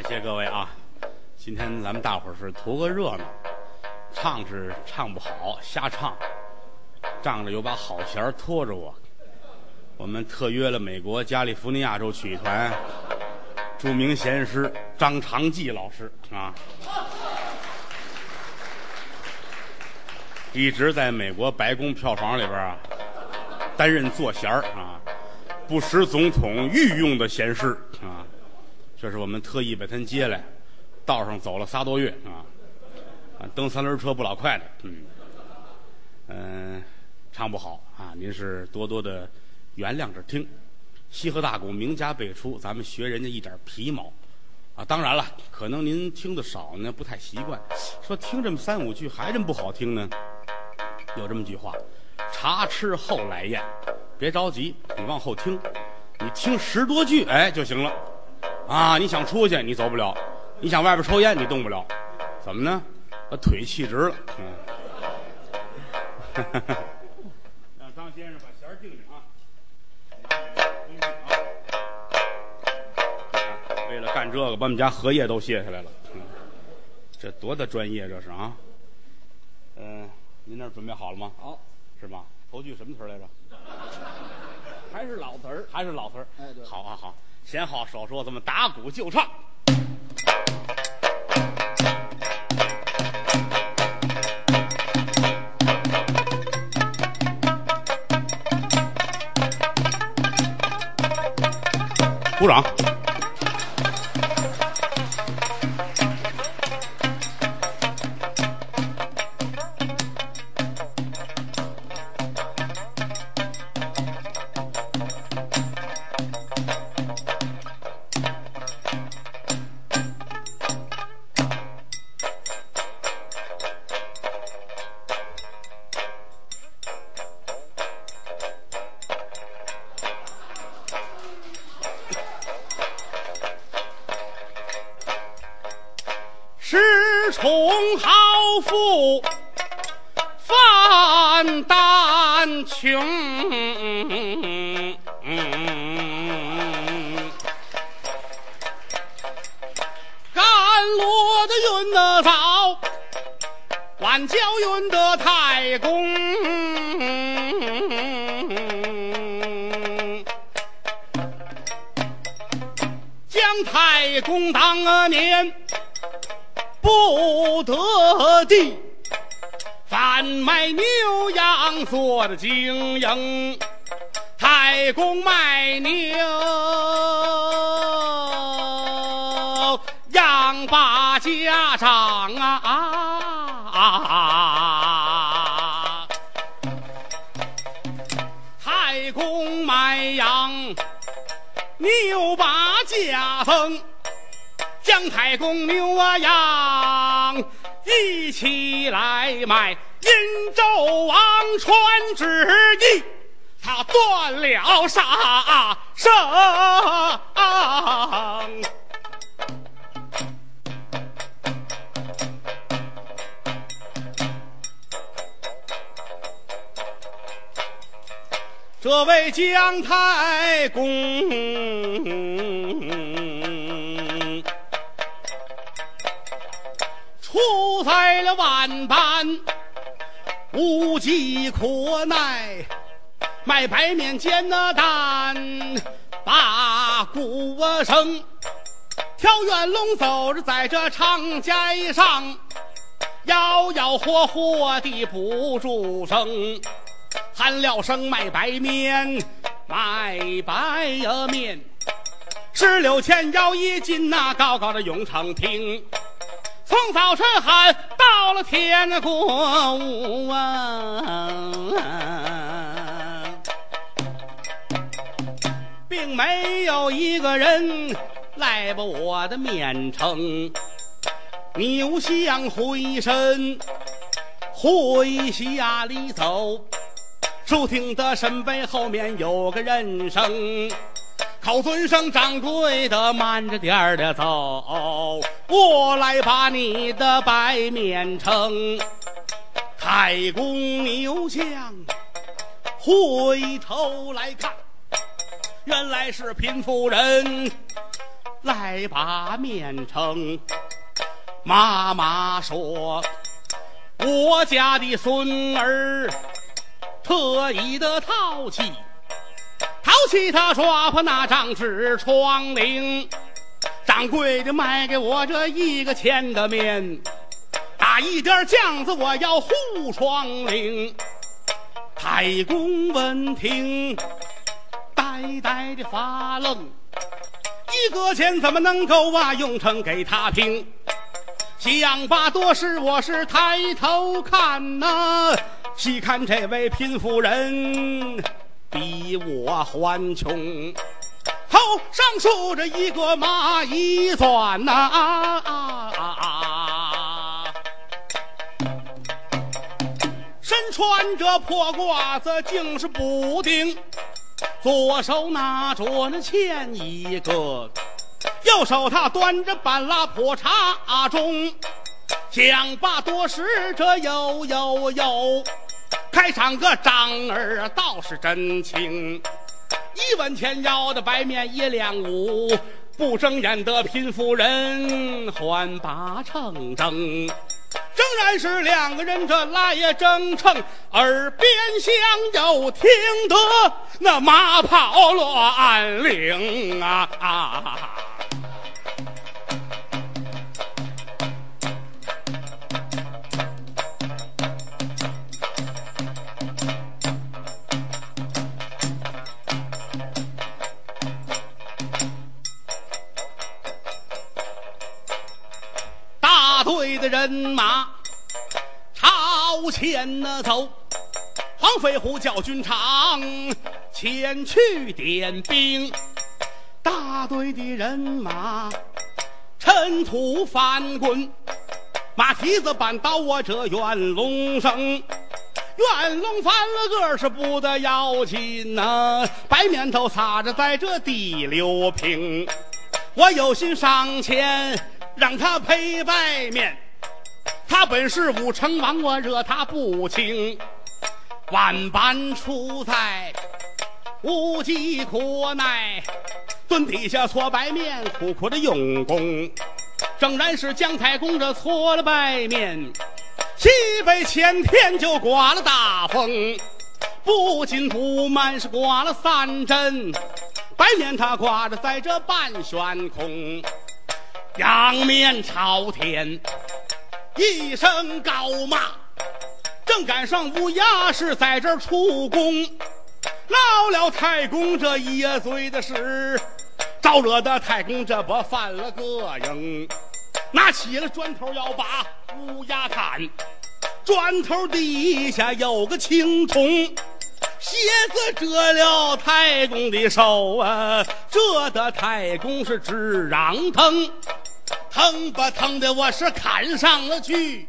感谢各位啊！今天咱们大伙儿是图个热闹，唱是唱不好，瞎唱，仗着有把好弦儿拖着我。我们特约了美国加利福尼亚州曲艺团著名弦师张长记老师啊，一直在美国白宫票房里边啊担任坐弦儿啊，不识总统御用的弦师啊。这是我们特意把他接来，道上走了仨多月啊，啊，蹬三轮车不老快的，嗯，嗯，唱不好啊，您是多多的原谅着听。西河大鼓名家辈出，咱们学人家一点皮毛啊。当然了，可能您听的少呢，不太习惯，说听这么三五句还这么不好听呢。有这么句话：茶吃后来咽，别着急，你往后听，你听十多句哎就行了。啊！你想出去，你走不了；你想外边抽烟，你动不了。怎么呢？把腿气直了。嗯。让张先生把弦儿定定啊。为了干这个，把我们家荷叶都卸下来了。嗯。这多大专业这是啊？嗯，您那准备好了吗？好，是吧？头句什么词儿来着？还是老词儿。还是老词儿。哎，对。好好好。闲话少说，咱们打鼓就唱。鼓掌。恃宠好富，范丹穷。甘罗的运得早，晚交运得太公。姜太公当年。不得地，贩卖牛羊做的经营，太公卖牛养把家长啊，太公卖羊牛把家丰。姜太公牛啊羊一起来卖，殷纣王传旨意，他断了杀生。这位姜太公。出在了万般无计可奈，卖白面煎那蛋，把鼓声，挑元龙走着在这长街上，摇摇晃晃的不住声，喊了声卖白面，卖白面，石榴钱要一斤那高高的永城亭。从早晨喊到了天过午啊，并没有一个人来把我的面称。牛相回身回下里走，只听得身背后面有个人声。口尊声掌柜的，慢着点儿的走，我来把你的白面盛。太公牛将回头来看，原来是贫妇人来把面呈。妈妈说，我家的孙儿特意的淘气，淘气他抓破那张纸窗棂，掌柜的卖给我这一个钱的面，打一点酱子我要糊窗棂。太公闻听，呆呆的发愣，一个钱怎么能够啊用成给他听？想把多时，我是抬头看呐、细看这位贫妇人比我还穷，头上竖着一个蚂蚁钻呐、啊啊啊啊身穿着破褂子，竟是补丁，左手拿着那钱一个。右手他端着半拉破茶盅，想把多时这悠悠悠，开场个张儿倒是真情，一文钱要的白面一两五，不睁眼的贫妇人还把秤争。仍然是两个人这来也争称，耳边厢又听得那马跑乱铃啊啊！大队的人马朝前呢走，黄飞虎叫军长前去点兵。大队的人马尘土翻滚，马蹄子绊倒我这元龙生。元龙翻了个是不得要紧呐、白面头擦着在这地溜平。我有心上前让他赔白面，他本是武成王，我惹他不轻。万般出在无计可奈，蹲底下搓白面，苦苦的用功。正然是姜太公这搓了白面，西北前天就刮了大风，不紧不慢是刮了三阵。白面他挂着在这半悬空，仰面朝天，一声高骂，正赶上乌鸦是在这儿出宫，闹了太公这一嘴的事，招惹的太公这不犯了膈应，拿起了砖头要把乌鸦砍，砖头底下有个青铜。蝎子蛰了太公的手啊，蛰得太公是直嚷疼，疼吧疼的我是砍上了去，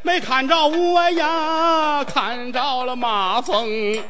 没看着我呀，看着了马蜂。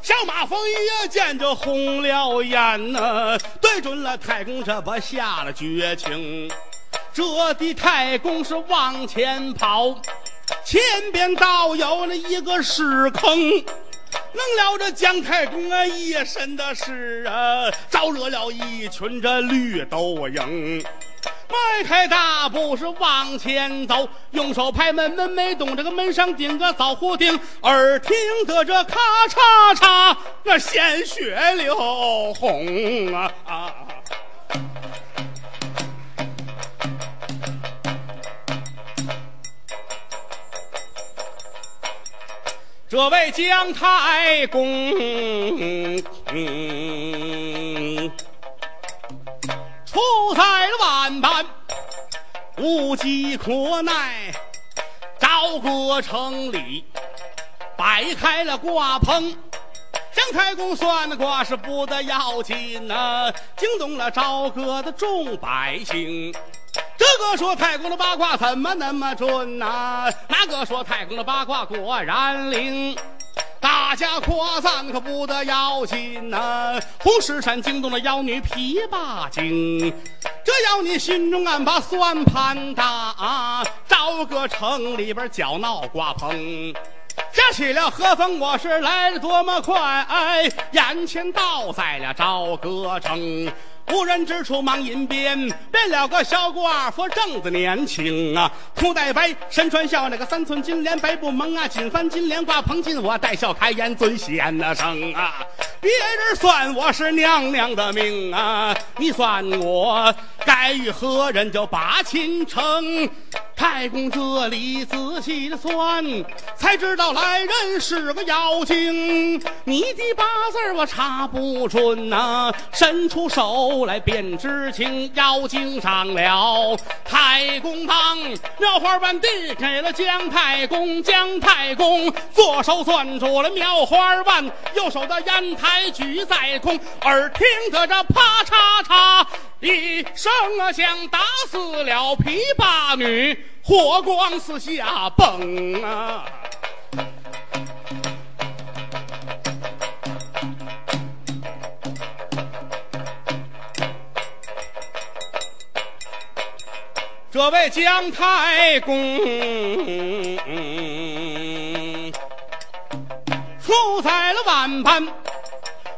小马蜂一见就红了眼呐、对准了太公，这不下了绝情。这的太公是往前跑，前边倒有了一个石坑。弄了这姜太公啊一身的屎啊，招惹了一群这绿豆蝇。迈开大步是往前走，用手拍门，门没动，这个门上钉个枣胡钉，耳听得这咔嚓嚓，那鲜血流红啊啊！这位姜太公，嗯出在了万般无计可奈，朝歌城里摆开了挂棚。姜太公算的卦是不得要紧呐、惊动了朝歌的众百姓。这个说太公的八卦怎么那么准呐、那个说太公的八卦果然灵。大家夸赞可不得要紧呐、红石山惊动了妖女琵琶精，这妖女心中暗把算盘打，朝歌城里边搅闹瓜棚。想起了何风，我是来的多么快，眼前倒在了朝歌城。无人之处忙银鞭，变了个小寡妇正子年轻啊，头戴白，身穿孝，那个三寸金莲白布蒙啊，金幡金莲挂蓬金，我带笑开颜尊贤那声啊，别人算我是娘娘的命啊，你算我该与何人就把亲成？太公这里仔细的算，才知道来人是个妖精。你的八字我查不准呐、伸出手来便知情。妖精上了太公堂，妙花瓣递给了姜太公，姜太公左手攥住了妙花瓣，右手的烟台举在空，耳听得这啪嚓嚓一声啊响，打死了琵琶女，火光四下蹦啊！这位姜太公，处在了万般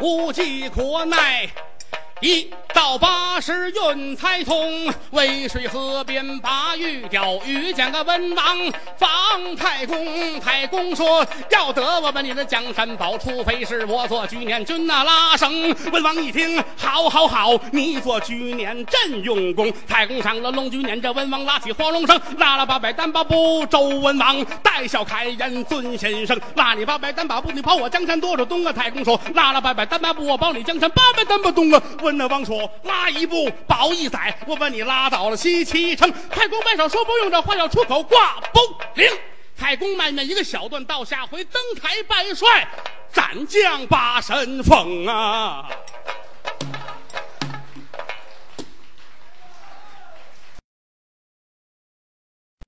无计可奈。一到八十运财通，渭水河边把玉雕，遇见个文王方太公。太公说要得我们你的江山宝，除非是我做居年君那拉绳。文王一听，好好好，你做居年朕用功。太公上了龙居年，这文王拉起黄龙绳，拉了八百单八布，周文王带笑开颜尊先生，拉你八百单八布，你保我江山多少东啊？太公说拉了八百单八布，我保你江山八百单八东啊。文那王说拉一步保一载，我把你拉倒了西岐城。太公摆手说不用，这话要出口挂不灵。太公慢慢一个小段，到下回登台拜帅，斩将把神封啊！